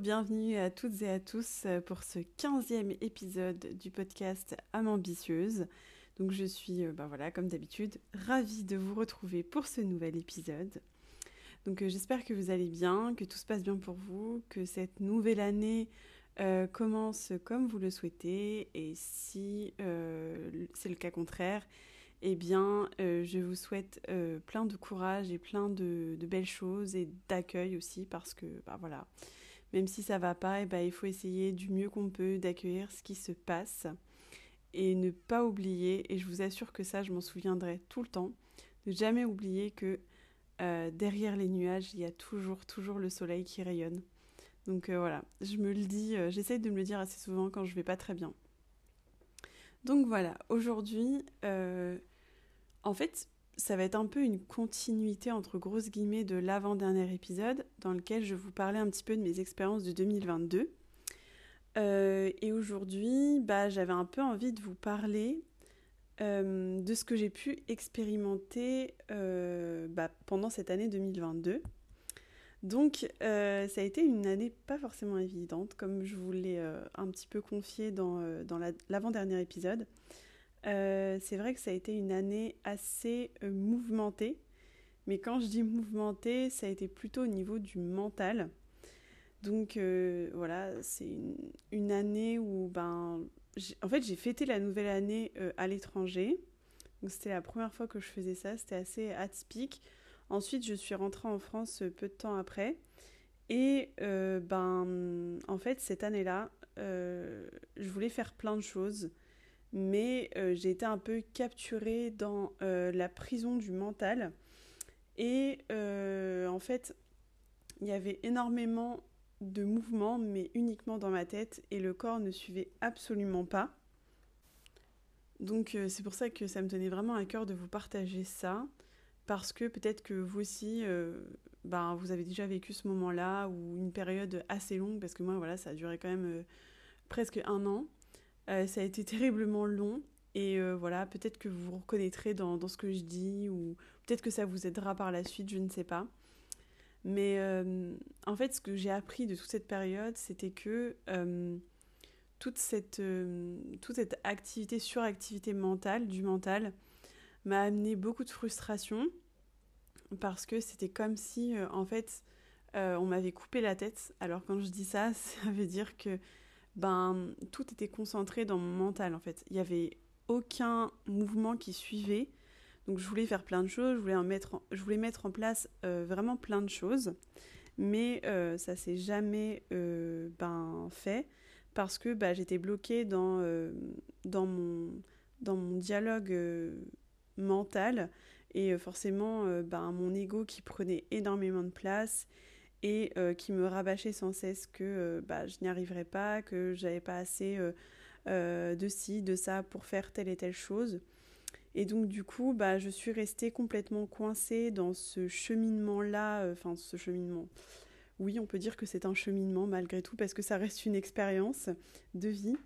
Bienvenue à toutes et à tous pour ce 15e épisode du podcast Âme ambitieuse. Donc je suis, ben voilà, comme d'habitude, ravie de vous retrouver pour ce nouvel épisode. Donc euh, j'espère que vous allez bien, que tout se passe bien pour vous, que cette nouvelle année euh, commence comme vous le souhaitez et si c'est le cas contraire, eh bien, je vous souhaite plein de courage et plein de, de belles choses et d'accueil aussi parce que, bah voilà, même si ça va pas, et eh ben, il faut essayer du mieux qu'on peut d'accueillir ce qui se passe et ne pas oublier, et je vous assure que ça, je m'en souviendrai tout le temps, ne jamais oublier que euh, derrière les nuages, il y a toujours, toujours le soleil qui rayonne. Donc euh, voilà, je me le dis, euh, j'essaye de me le dire assez souvent quand je vais pas très bien. Donc voilà, aujourd'hui, en fait, ça va être un peu une continuité entre grosses guillemets de l'avant-dernier épisode dans lequel je vous parlais un petit peu de mes expériences de 2022. Euh, et aujourd'hui, bah, j'avais un peu envie de vous parler euh, de ce que j'ai pu expérimenter euh, bah, pendant cette année 2022. Donc, ça a été une année pas forcément évidente, comme je vous l'ai un petit peu confié dans, dans l'avant-dernier épisode. Euh, c'est vrai que ça a été une année assez euh, mouvementée. Mais quand je dis mouvementée, ça a été plutôt au niveau du mental. Donc euh, voilà, c'est une, année où, ben, en fait, j'ai fêté la nouvelle année à l'étranger. Donc c'était la première fois que je faisais ça, c'était assez atypique. Ensuite, je suis rentrée en France peu de temps après. Et ben, en fait, cette année-là, je voulais faire plein de choses mais euh, j'ai été un peu capturée dans euh, la prison du mental. Et euh, en fait, il y avait énormément de mouvements, mais uniquement dans ma tête, et le corps ne suivait absolument pas. Donc c'est pour ça que ça me tenait vraiment à cœur de vous partager ça, parce que peut-être que vous aussi, ben, vous avez déjà vécu ce moment-là, ou une période assez longue, parce que moi, voilà, ça a duré quand même presque un an. Euh, ça a été terriblement long et euh, voilà, peut-être que vous vous reconnaîtrez dans, ce que je dis ou peut-être que ça vous aidera par la suite, je ne sais pas. Mais euh, en fait, ce que j'ai appris de toute cette période, c'était que toute, cette, toute cette activité, suractivité mentale, du mental, m'a amené beaucoup de frustration parce que c'était comme si, en fait, on m'avait coupé la tête. Alors quand je dis ça, ça veut dire que ben tout était concentré dans mon mental en fait. Il n'y avait aucun mouvement qui suivait. Donc je voulais faire plein de choses, je voulais, mettre, en, je voulais mettre en place euh, vraiment plein de choses, mais euh, ça s'est jamais euh, ben, fait parce que bah, j'étais bloquée dans, dans, mon, dans mon dialogue mental et forcément ben, mon ego qui prenait énormément de place et euh, qui me rabâchait sans cesse que euh, bah, je n'y arriverais pas, que j'avais pas assez euh, de ci, de ça pour faire telle et telle chose. Et donc du coup, bah, je suis restée complètement coincée dans ce cheminement-là, enfin ce cheminement. Oui, on peut dire que c'est un cheminement malgré tout parce que ça reste une expérience de vie.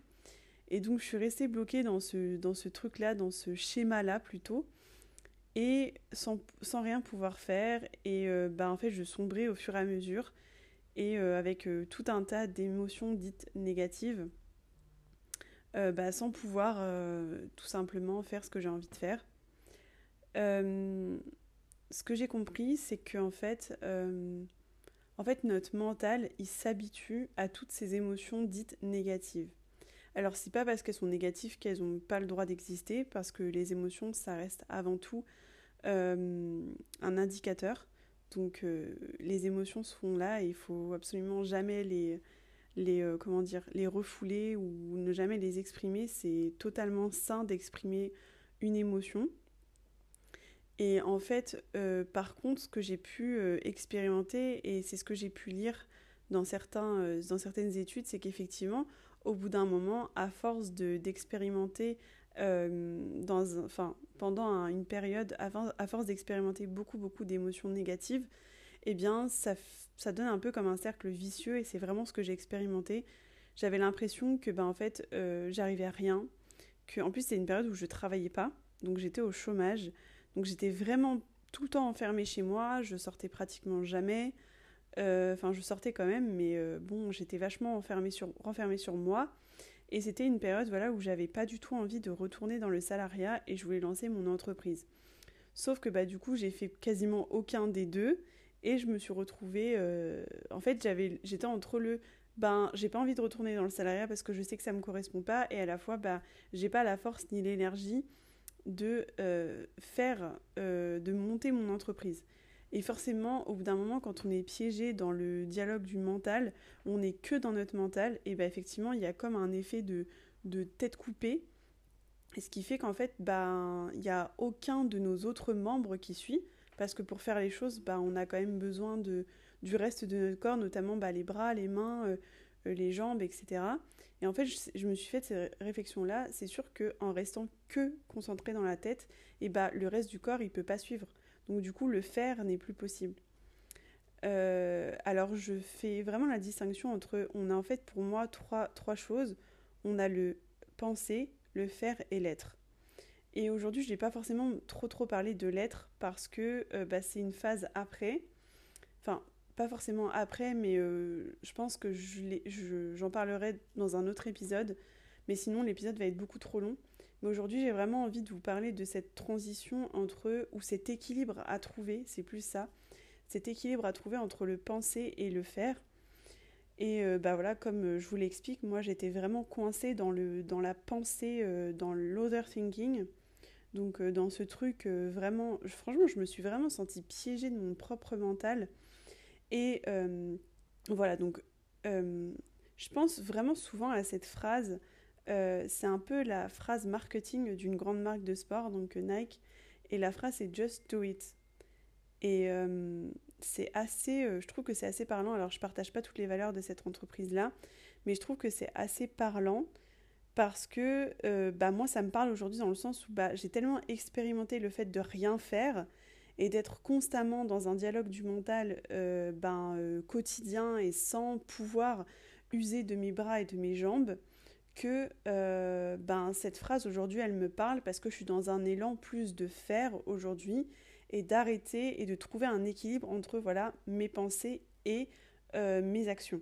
Et donc je suis restée bloquée dans ce, dans ce truc-là, dans ce schéma-là plutôt et sans, rien pouvoir faire. Et euh, bah, en fait, je sombrais au fur et à mesure et euh, avec euh, tout un tas d'émotions dites négatives, bah, sans pouvoir tout simplement faire ce que j'ai envie de faire. ce que j'ai compris, c'est qu'en fait, en fait, notre mental, il s'habitue à toutes ces émotions dites négatives. Alors, c'est pas parce qu'elles sont négatives qu'elles n'ont pas le droit d'exister, parce que les émotions, ça reste avant tout euh, un indicateur. Donc euh, les émotions sont là et il faut absolument jamais les, les, euh, comment dire, les refouler ou ne jamais les exprimer. C'est totalement sain d'exprimer une émotion. Et en fait, par contre, ce que j'ai pu expérimenter, et c'est ce que j'ai pu lire dans, certains, dans certaines études, c'est qu'effectivement, au bout d'un moment, à force d'expérimenter dans, enfin, pendant une période, à, force d'expérimenter beaucoup, beaucoup d'émotions négatives, eh bien, ça, ça donne un peu comme un cercle vicieux et c'est vraiment ce que j'ai expérimenté. J'avais l'impression que, ben, en fait, j'arrivais à rien, que, en plus, c'est une période où je travaillais pas, donc j'étais au chômage, donc j'étais vraiment tout le temps enfermée chez moi, je sortais pratiquement jamais. Euh, enfin, je sortais quand même, mais euh, bon, j'étais vachement enfermée sur, renfermée sur moi. Et c'était une période voilà, où j'avais pas du tout envie de retourner dans le salariat et je voulais lancer mon entreprise. Sauf que bah, du coup, j'ai fait quasiment aucun des deux et je me suis retrouvée. Euh, en fait, j'avais, j'étais entre le ben, j'ai pas envie de retourner dans le salariat parce que je sais que ça me correspond pas et à la fois, bah, j'ai pas la force ni l'énergie de faire, de monter mon entreprise. Et forcément, au bout d'un moment, quand on est piégé dans le dialogue du mental, on n'est que dans notre mental, et ben effectivement, il y a comme un effet de, de tête coupée. Et ce qui fait qu'en fait, ben, il n'y a aucun de nos autres membres qui suit, parce que pour faire les choses, ben, on a quand même besoin de, du reste de notre corps, notamment ben, les bras, les mains, euh, les jambes, etc. Et en fait, je, me suis fait cette réflexion-là. C'est sûr qu'en restant que concentré dans la tête, et bah, le reste du corps, il peut pas suivre. Donc du coup, le faire n'est plus possible. Euh, alors je fais vraiment la distinction entre, on a en fait pour moi trois, choses. On a le penser, le faire et l'être. Et aujourd'hui, je n'ai pas forcément trop trop parlé de l'être parce que euh, bah, c'est une phase après. Enfin, pas forcément après, mais euh, je pense que j'en parlerai dans un autre épisode. Mais sinon, l'épisode va être beaucoup trop long. Mais aujourd'hui, j'ai vraiment envie de vous parler de cette transition entre, ou cet équilibre à trouver, c'est plus ça, cet équilibre à trouver entre le penser et le faire. Et euh, bah voilà, comme je vous l'explique, moi j'étais vraiment coincée dans, le, dans la pensée, euh, dans l'overthinking. Donc dans ce truc vraiment, franchement, je me suis vraiment sentie piégée de mon propre mental. Et euh, voilà, donc euh, je pense vraiment souvent à cette phrase. Euh, c'est un peu la phrase marketing d'une grande marque de sport, donc Nike. Et la phrase c'est Just do it. Et c'est assez, je trouve que c'est assez parlant. Alors je partage pas toutes les valeurs de cette entreprise-là, mais je trouve que c'est assez parlant parce que bah, moi ça me parle aujourd'hui dans le sens où bah, j'ai tellement expérimenté le fait de rien faire et d'être constamment dans un dialogue du mental euh, ben, euh, quotidien et sans pouvoir user de mes bras et de mes jambes, que euh, ben, cette phrase aujourd'hui, elle me parle parce que je suis dans un élan plus de faire aujourd'hui et d'arrêter et de trouver un équilibre entre voilà, mes pensées et mes actions.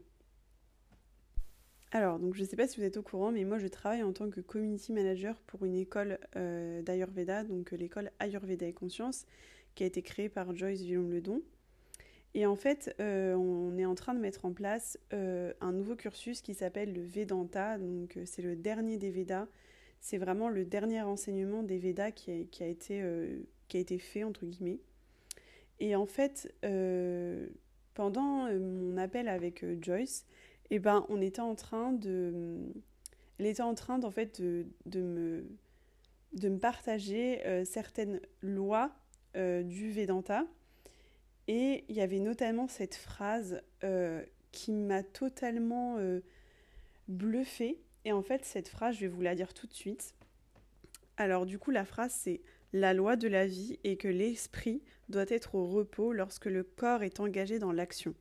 Alors, donc je ne sais pas si vous êtes au courant, mais moi je travaille en tant que community manager pour une école d'Ayurveda, donc l'école Ayurveda et Conscience qui a été créé par Joyce Villaume-Ledon. Et en fait, euh, on est en train de mettre en place euh, un nouveau cursus qui s'appelle le Vedanta. Donc, euh, c'est le dernier des Védas. C'est vraiment le dernier enseignement des Védas qui a, été, qui a été fait, entre guillemets. Et en fait, pendant mon appel avec Joyce, eh ben, on était en train de... Elle était en train, en fait, de, de me, partager certaines lois du Vedanta. Et il y avait notamment cette phrase euh, qui m'a totalement euh, bluffée. Et en fait, cette phrase, je vais vous la dire tout de suite. Alors du coup, la phrase, c'est la loi de la vie est que l'esprit doit être au repos lorsque le corps est engagé dans l'action.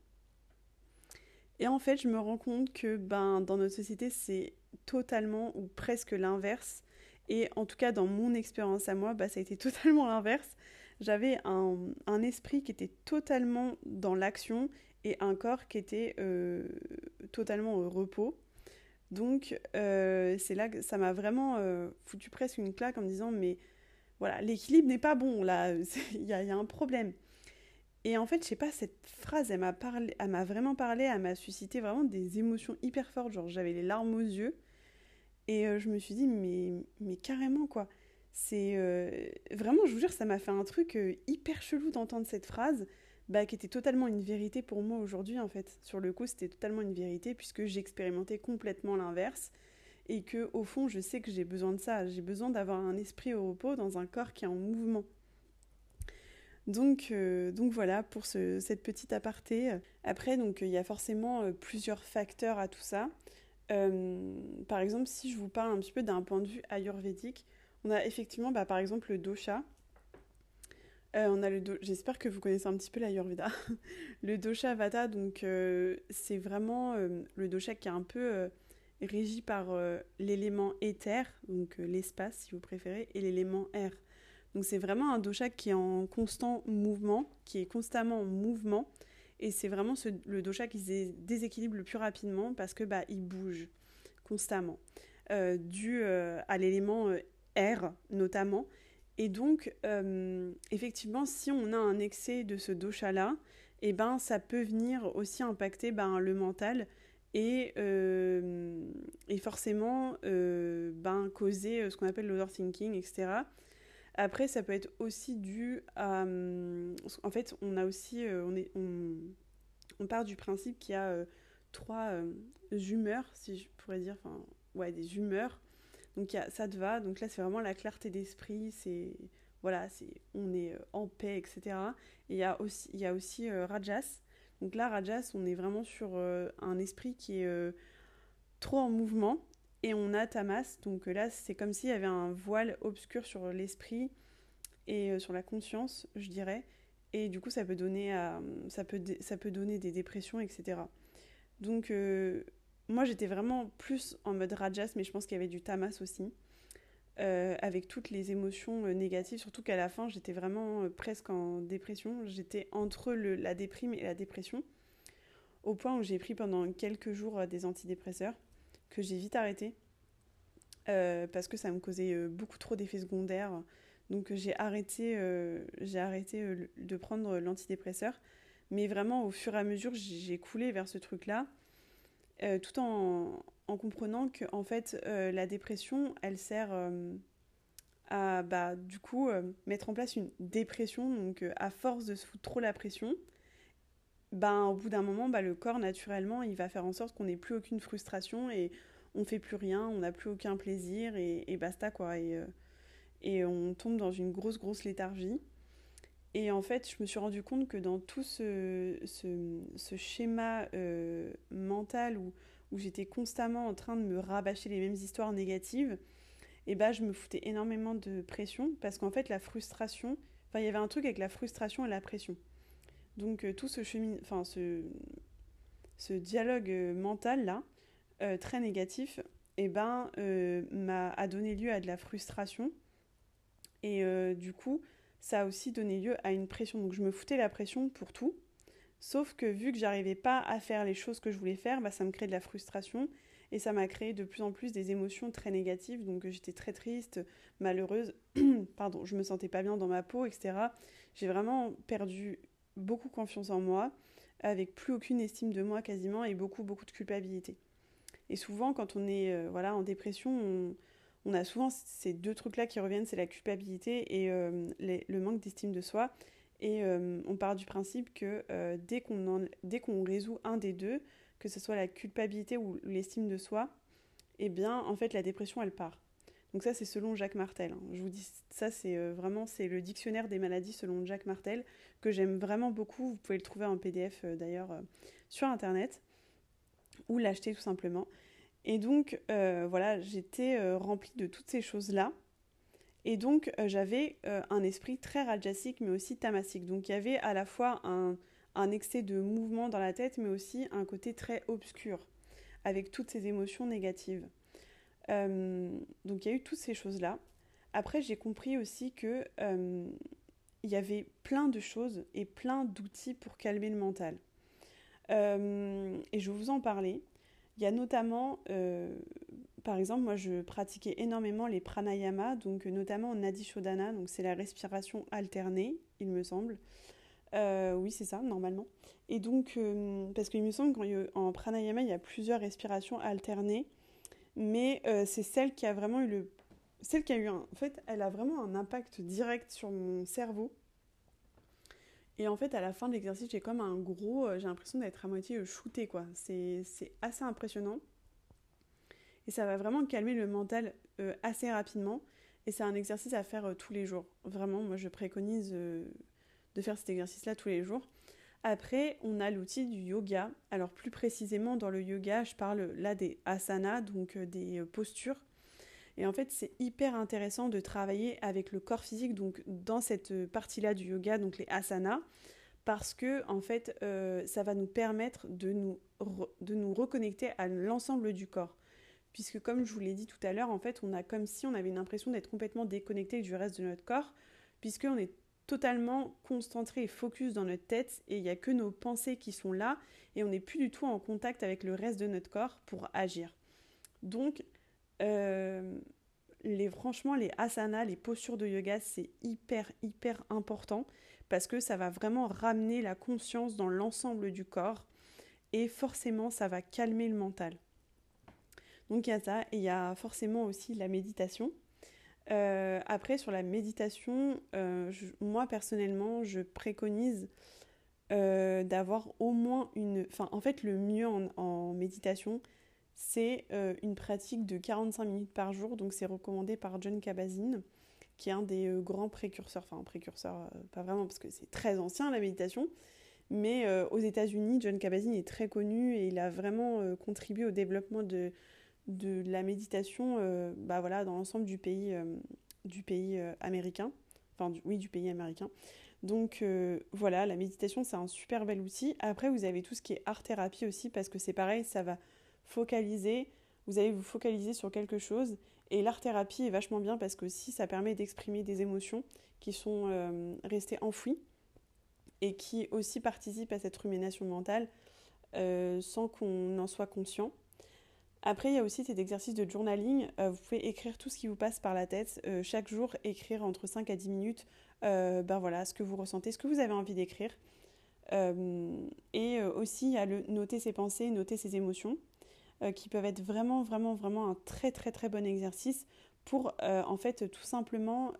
Et en fait, je me rends compte que ben, dans notre société, c'est totalement ou presque l'inverse. Et en tout cas, dans mon expérience à moi, bah, ça a été totalement l'inverse j'avais un, esprit qui était totalement dans l'action et un corps qui était euh, totalement au repos. Donc euh, c'est là que ça m'a vraiment euh, foutu presque une claque en me disant mais voilà l'équilibre n'est pas bon là il y, a un problème. Et en fait je sais pas cette phrase elle m'a vraiment parlé elle m'a suscité vraiment des émotions hyper fortes genre j'avais les larmes aux yeux et je me suis dit mais mais carrément quoi c'est euh, vraiment, je vous jure, ça m'a fait un truc euh, hyper chelou d'entendre cette phrase, bah, qui était totalement une vérité pour moi aujourd'hui en fait. Sur le coup, c'était totalement une vérité puisque j'expérimentais complètement l'inverse et que au fond, je sais que j'ai besoin de ça. J'ai besoin d'avoir un esprit au repos dans un corps qui est en mouvement. Donc, donc voilà pour cette petite aparté. Après, donc il y a forcément plusieurs facteurs à tout ça. par exemple, si je vous parle un petit peu d'un point de vue ayurvédique, on a effectivement, bah, par exemple, le dosha. on a le J'espère que vous connaissez un petit peu l'ayurveda. le dosha vata, donc c'est vraiment le dosha qui est un peu régi par l'élément éther, donc l'espace si vous préférez, et l'élément air. Donc c'est vraiment un dosha qui est en constant mouvement, qui est constamment en mouvement. Et c'est vraiment le dosha qui se déséquilibre le plus rapidement parce que bah, il bouge constamment, euh, dû euh, à l'élément euh, air notamment. Et donc, effectivement, si on a un excès de ce dosha-là, eh ben, ça peut venir aussi impacter ben, le mental et, et forcément ben, causer ce qu'on appelle l'overthinking, etc. Après, ça peut être aussi dû à. En fait, on a aussi. Euh, on, est, on, part du principe qu'il y a euh, trois euh, humeurs, si je pourrais dire. Enfin, ouais, des humeurs. Donc, il y a sattva. Donc là, c'est vraiment la clarté d'esprit. C'est. Voilà, c'est, on est en paix, etc. Et il y a aussi, il y a aussi rajas. Donc là, rajas, on est vraiment sur un esprit qui est trop en mouvement et on a Tamas. Donc euh, là, c'est comme s'il y avait un voile obscur sur l'esprit et euh, sur la conscience, je dirais. Et du coup, ça peut donner, ça peut, ça peut donner des dépressions, etc. Donc, euh, moi, j'étais vraiment plus en mode Rajas, mais je pense qu'il y avait du Tamas aussi. avec toutes les émotions négatives, surtout qu'à la fin, j'étais vraiment presque en dépression. J'étais entre la déprime et la dépression, au point où j'ai pris pendant quelques jours des antidépresseurs que j'ai vite arrêté euh, parce que ça me causait euh, beaucoup trop d'effets secondaires. Donc j'ai arrêté, euh, j'ai arrêté de prendre l'antidépresseur. Mais vraiment, au fur et à mesure, j'ai coulé vers ce truc-là, tout en, en, comprenant que fait, la dépression, elle sert à, bah, du coup, mettre en place une dépression. Donc à force de se foutre trop la pression, ben, au bout d'un moment, bah, le corps, naturellement, il va faire en sorte qu'on n'ait plus aucune frustration et on fait plus rien, on n'a plus aucun plaisir et, basta, quoi. Et, euh, et on tombe dans une grosse, grosse léthargie. Et en fait, je me suis rendu compte que dans tout ce, ce, schéma euh, mental où, où j'étais constamment en train de me rabâcher les mêmes histoires négatives, et bah, je me foutais énormément de pression parce qu'en fait, la frustration, enfin, il y avait un truc avec la frustration et la pression. Donc euh, tout ce chemin, enfin ce, ce dialogue euh, mental là, euh, très négatif, et eh ben, m'a a donné lieu à de la frustration. Et du coup, ça a aussi donné lieu à une pression. Donc je me foutais la pression pour tout. Sauf que vu que j'arrivais pas à faire les choses que je voulais faire, bah, ça me crée de la frustration et ça m'a créé de plus en plus des émotions très négatives. Donc j'étais très triste, malheureuse, pardon, je me sentais pas bien dans ma peau, etc. J'ai vraiment perdu beaucoup confiance en moi, avec plus aucune estime de moi quasiment et beaucoup beaucoup de culpabilité. Et souvent quand on est euh, voilà en dépression, on, a souvent ces deux trucs-là qui reviennent, c'est la culpabilité et euh, le manque d'estime de soi. Et euh, on part du principe que dès qu'on dès qu'on résout un des deux, que ce soit la culpabilité ou l'estime de soi, eh bien en fait la dépression elle part. Donc ça, c'est selon Jacques Martel. Hein. Je vous dis, ça, c'est euh, vraiment c'est le dictionnaire des maladies selon Jacques Martel, que j'aime vraiment beaucoup. Vous pouvez le trouver en PDF euh, d'ailleurs euh, sur Internet, ou l'acheter tout simplement. Et donc, voilà, j'étais remplie de toutes ces choses-là. Et donc, j'avais un esprit très rajasique, mais aussi tamasique. Donc, il y avait à la fois un, excès de mouvement dans la tête, mais aussi un côté très obscur, avec toutes ces émotions négatives. Euh, donc il y a eu toutes ces choses-là. Après, j'ai compris aussi que euh, il y avait plein de choses et plein d'outils pour calmer le mental. Euh, et je vais vous en parler. Il y a notamment, par exemple, moi je pratiquais énormément les pranayama, donc notamment Nadi Shodhana, donc c'est la respiration alternée, il me semble. oui, c'est ça, normalement. Et donc, parce qu'il me semble qu'en pranayama, il y a plusieurs respirations alternées mais euh, c'est celle qui a vraiment eu le celle qui a eu un en fait elle a vraiment un impact direct sur mon cerveau et en fait à la fin de l'exercice j'ai comme un gros euh, j'ai l'impression d'être à moitié euh, shooté quoi c'est assez impressionnant et ça va vraiment calmer le mental assez rapidement et c'est un exercice à faire tous les jours vraiment moi je préconise de faire cet exercice-là tous les jours. Après, on a l'outil du yoga. Alors plus précisément dans le yoga, je parle là des asanas, donc euh, des euh, postures. Et en fait, c'est hyper intéressant de travailler avec le corps physique, donc dans cette partie-là du yoga, donc les asanas, parce que en fait, euh, ça va nous permettre de nous, de nous reconnecter à l'ensemble du corps. Puisque comme je vous l'ai dit tout à l'heure, en fait, on a comme si on avait une impression d'être complètement déconnecté du reste de notre corps, puisqu'on est totalement concentré et focus dans notre tête et il n'y a que nos pensées qui sont là et on n'est plus du tout en contact avec le reste de notre corps pour agir. Donc, euh, les, franchement, les asanas, les postures de yoga, c'est hyper, hyper important parce que ça va vraiment ramener la conscience dans l'ensemble du corps et forcément, ça va calmer le mental. Donc, il y a ça et il y a forcément aussi la méditation. Euh, après, sur la méditation, euh, moi personnellement, je préconise d'avoir au moins une... Enfin, en fait, le mieux en, méditation, c'est une pratique de 45 minutes par jour. Donc, c'est recommandé par John Kabat-Zinn, qui est un des grands précurseurs. Enfin, précurseur, pas vraiment, parce que c'est très ancien la méditation. Mais aux États-Unis, John Kabat-Zinn est très connu et il a vraiment contribué au développement de de la méditation euh, bah voilà, dans l'ensemble du pays, euh, du pays euh, américain. Enfin, oui, du pays américain. Donc voilà, la méditation, c'est un super bel outil. Après, vous avez tout ce qui est art-thérapie aussi, parce que c'est pareil, ça va focaliser, vous allez vous focaliser sur quelque chose. Et l'art-thérapie est vachement bien parce que ça permet d'exprimer des émotions qui sont restées enfouies et qui aussi participent à cette rumination mentale sans qu'on en soit conscient. Après, il y a aussi cet exercice de journaling. Euh, vous pouvez écrire tout ce qui vous passe par la tête. Euh, chaque jour, écrire entre 5 à 10 minutes euh, ben voilà, ce que vous ressentez, ce que vous avez envie d'écrire. et aussi, il y a le noter ses pensées, noter ses émotions, qui peuvent être vraiment, vraiment, vraiment un très, très, très bon exercice pour, en fait, tout simplement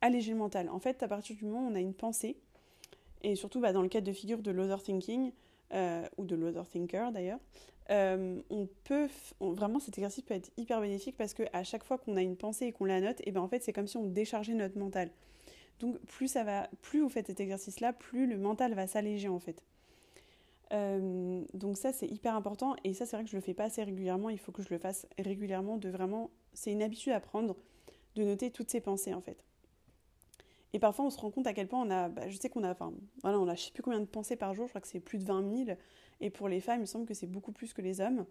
alléger le mental. En fait, à partir du moment où on a une pensée, et surtout bah, dans le cadre de figure de l'otherthinking, ou de l'otherthinker d'ailleurs, euh, on peut vraiment cet exercice peut être hyper bénéfique parce que à chaque fois qu'on a une pensée et qu'on la note, et ben en fait c'est comme si on déchargeait notre mental. Donc plus ça va, plus vous faites cet exercice-là, plus le mental va s'alléger en fait. Euh, donc ça c'est hyper important et ça c'est vrai que je le fais pas assez régulièrement. Il faut que je le fasse régulièrement. De vraiment, c'est une habitude à prendre de noter toutes ces pensées en fait. Et parfois on se rend compte à quel point on a, bah, je sais qu'on a, enfin voilà, on a je sais plus combien de pensées par jour. Je crois que c'est plus de 20 000. Et pour les femmes, il me semble que c'est beaucoup plus que les hommes.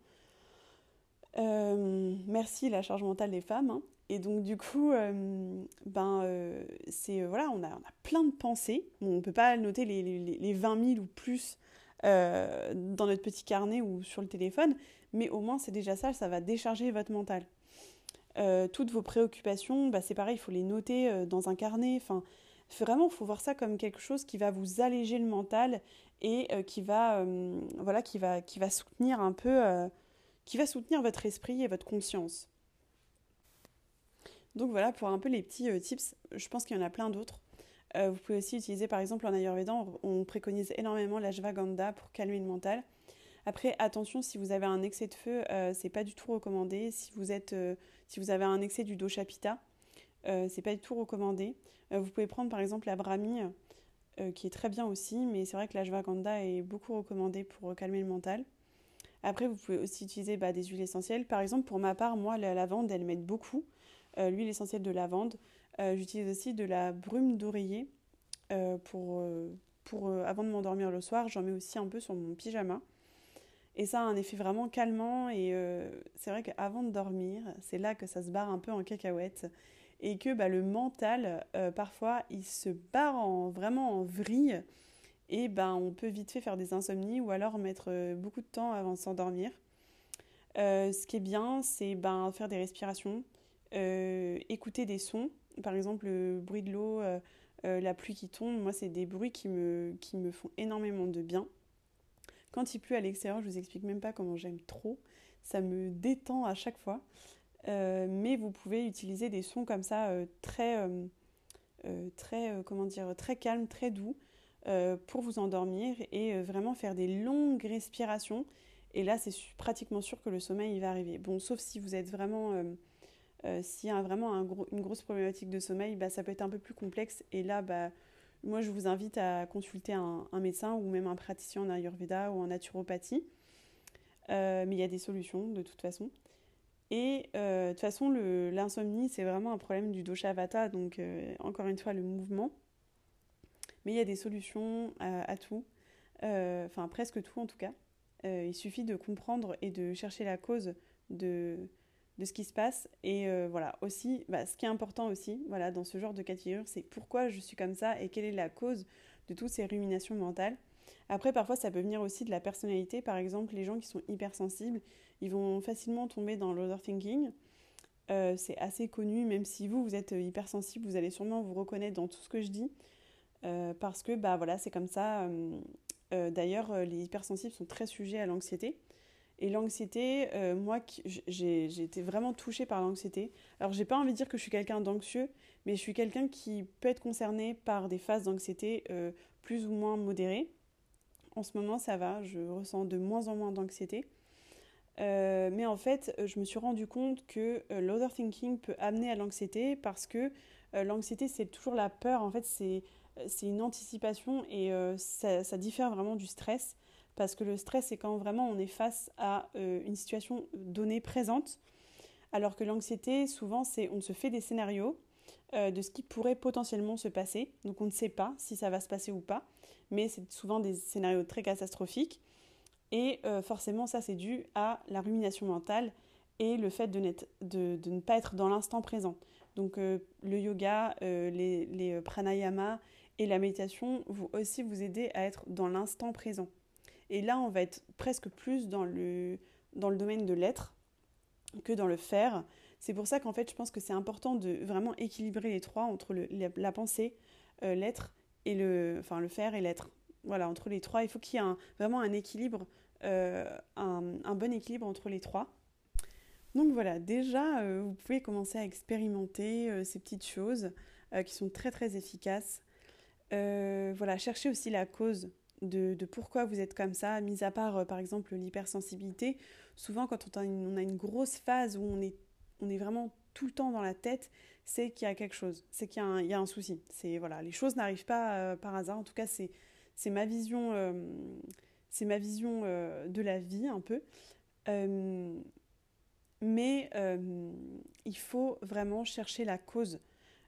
Euh, merci la charge mentale des femmes. Hein. Et donc du coup, euh, ben c'est voilà, on a, on a plein de pensées. on ne peut pas noter les, les, les 20 000 ou plus dans notre petit carnet ou sur le téléphone, mais au moins c'est déjà ça, ça va décharger votre mental. toutes vos préoccupations, bah, c'est pareil, il faut les noter dans un carnet. Enfin, vraiment, il faut voir ça comme quelque chose qui va vous alléger le mental et euh, qui va euh, voilà qui va qui va soutenir un peu euh, qui va soutenir votre esprit et votre conscience. Donc voilà pour un peu les petits tips. Je pense qu'il y en a plein d'autres. Vous pouvez aussi utiliser par exemple en Ayurveda, on, préconise énormément l'ashwagandha pour calmer le mental. Après, attention, si vous avez un excès de feu, c'est pas du tout recommandé. Si vous êtes, si vous avez un excès du dosha pitta, c'est pas du tout recommandé. vous pouvez prendre par exemple la brahmi, euh, qui est très bien aussi, mais c'est vrai que l'ashwagandha est beaucoup recommandé pour calmer le mental. Après, vous pouvez aussi utiliser bah, des huiles essentielles. Par exemple, pour ma part, moi, la lavande, elle m'aide beaucoup. Euh, l'huile essentielle de lavande. Euh, j'utilise aussi de la brume d'oreiller pour, pour avant de m'endormir le soir. J'en mets aussi un peu sur mon pyjama. Et ça a un effet vraiment calmant. Et c'est vrai qu'avant de dormir, c'est là que ça se barre un peu en cacahuète et que bah, le mental, euh, parfois, il se barre en, vraiment en vrille et ben, on peut vite fait faire des insomnies ou alors mettre euh, beaucoup de temps avant de s'endormir. Euh, ce qui est bien, c'est ben, faire des respirations, écouter des sons, par exemple le bruit de l'eau, la pluie qui tombe. Moi, c'est des bruits qui me, qui me font énormément de bien. Quand il pleut à l'extérieur, je vous explique même pas comment j'aime trop. Ça me détend à chaque fois. Euh, mais vous pouvez utiliser des sons comme ça euh, très, euh, très, comment dire, très calmes, très doux pour vous endormir et vraiment faire des longues respirations. Et là, c'est pratiquement sûr que le sommeil il va arriver. Bon, sauf si vous êtes vraiment, s'il y a vraiment une grosse problématique de sommeil, bah, ça peut être un peu plus complexe. Et là, bah, moi je vous invite à consulter un, médecin ou même un praticien en Ayurveda ou en naturopathie. mais il y a des solutions de toute façon. Et de toute façon, l'insomnie, c'est vraiment un problème du dosha vata, donc encore une fois, le mouvement. Mais il y a des solutions à, tout, enfin presque tout en tout cas. il suffit de comprendre et de chercher la cause de, de ce qui se passe. Et euh, voilà, aussi, bah, ce qui est important aussi, voilà, dans ce genre de cas de figure, c'est pourquoi je suis comme ça et quelle est la cause de toutes ces ruminations mentales. Après, parfois, ça peut venir aussi de la personnalité. Par exemple, les gens qui sont hypersensibles, ils vont facilement tomber dans l'overthinking. Euh, c'est assez connu, même si vous, vous êtes hypersensible, vous allez sûrement vous reconnaître dans tout ce que je dis. Euh, parce que, bah voilà, c'est comme ça. D'ailleurs, les hypersensibles sont très sujets à l'anxiété. Et l'anxiété, euh, moi, j'ai été vraiment touchée par l'anxiété. Alors, j'ai pas envie de dire que je suis quelqu'un d'anxieux, mais je suis quelqu'un qui peut être concerné par des phases d'anxiété euh, plus ou moins modérées. En ce moment, ça va, je ressens de moins en moins d'anxiété. Euh, mais en fait, je me suis rendu compte que l'overthinking peut amener à l'anxiété parce que l'anxiété, c'est toujours la peur. En fait, c'est une anticipation et ça, ça, diffère vraiment du stress parce que le stress, c'est quand vraiment on est face à euh, une situation donnée présente, alors que l'anxiété, souvent, c'est on se fait des scénarios euh, de ce qui pourrait potentiellement se passer, donc on ne sait pas si ça va se passer ou pas, mais c'est souvent des scénarios très catastrophiques, et euh, forcément, ça, c'est dû à la rumination mentale et le fait de, ne pas être dans l'instant présent. Donc le yoga, les, les pranayamas et la méditation vont aussi vous aider à être dans l'instant présent. Et là, on va être presque plus dans le, dans le domaine de l'être que dans le faire. C'est pour ça qu'en fait, je pense que c'est important de vraiment équilibrer les trois entre la, pensée, euh, l'être et le, enfin, le faire et l'être. Voilà, entre les trois, il faut qu'il y ait vraiment un équilibre, euh, un, un, bon équilibre entre les trois. Donc voilà, déjà, euh, vous pouvez commencer à expérimenter ces petites choses qui sont très très efficaces. voilà, cherchez aussi la cause de, pourquoi vous êtes comme ça, mis à part euh, par exemple l'hypersensibilité. Souvent quand on a, une, grosse phase où on est, on est vraiment tout le temps dans la tête, c'est qu'il y a quelque chose, c'est qu'il y, a un souci. C'est voilà, les choses n'arrivent pas euh, par hasard. En tout cas, c'est c'est ma vision, euh, c'est ma vision de la vie un peu. mais il faut vraiment chercher la cause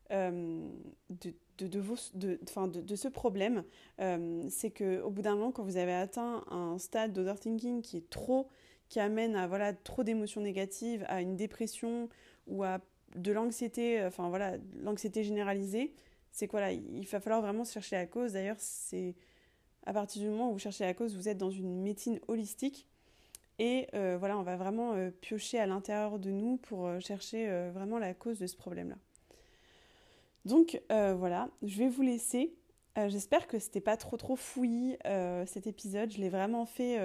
de, de, ce problème, euh, c'est qu'au bout d'un moment, quand vous avez atteint un stade d'overthinking qui est trop, qui amène à voilà, trop d'émotions négatives, à une dépression ou à de l'anxiété, enfin voilà, l'anxiété généralisée, c'est quoi là Il va falloir vraiment chercher la cause. D'ailleurs, c'est à partir du moment où vous cherchez la cause, vous êtes dans une médecine holistique. Et euh, voilà, on va vraiment euh, piocher à l'intérieur de nous pour chercher vraiment la cause de ce problème-là. Donc euh, voilà, je vais vous laisser. Euh, j'espère que c'était pas trop trop fouillis euh, cet épisode. Je l'ai vraiment fait.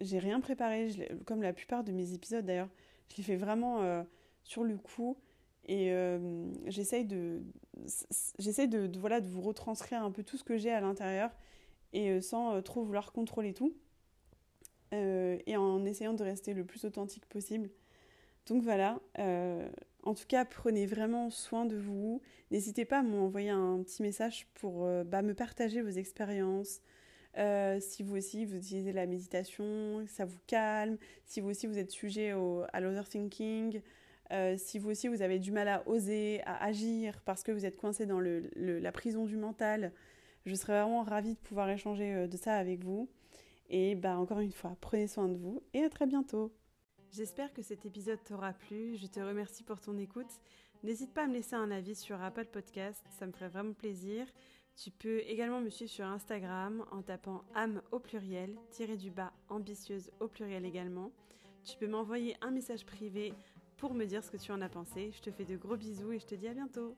j'ai rien préparé, comme la plupart de mes épisodes d'ailleurs. Je l'ai fait vraiment sur le coup et j'essaye de, voilà de vous retranscrire un peu tout ce que j'ai à l'intérieur et sans trop vouloir contrôler tout et en essayant de rester le plus authentique possible. Donc voilà, en tout cas, prenez vraiment soin de vous. N'hésitez pas à m'envoyer un petit message pour euh, bah, me partager vos expériences. Euh, si vous aussi vous utilisez la méditation, ça vous calme. Si vous aussi vous êtes sujet à l'overthinking. Euh, si vous aussi vous avez du mal à oser, à agir parce que vous êtes coincé dans la prison du mental, je serais vraiment ravie de pouvoir échanger de ça avec vous. Et bah, encore une fois, prenez soin de vous et à très bientôt. J'espère que cet épisode t'aura plu. Je te remercie pour ton écoute. N'hésite pas à me laisser un avis sur Apple Podcast, ça me ferait vraiment plaisir. Tu peux également me suivre sur Instagram en tapant âme au pluriel, tiré du bas ambitieuse au pluriel également. Tu peux m'envoyer un message privé pour me dire ce que tu en as pensé. Je te fais de gros bisous et je te dis à bientôt.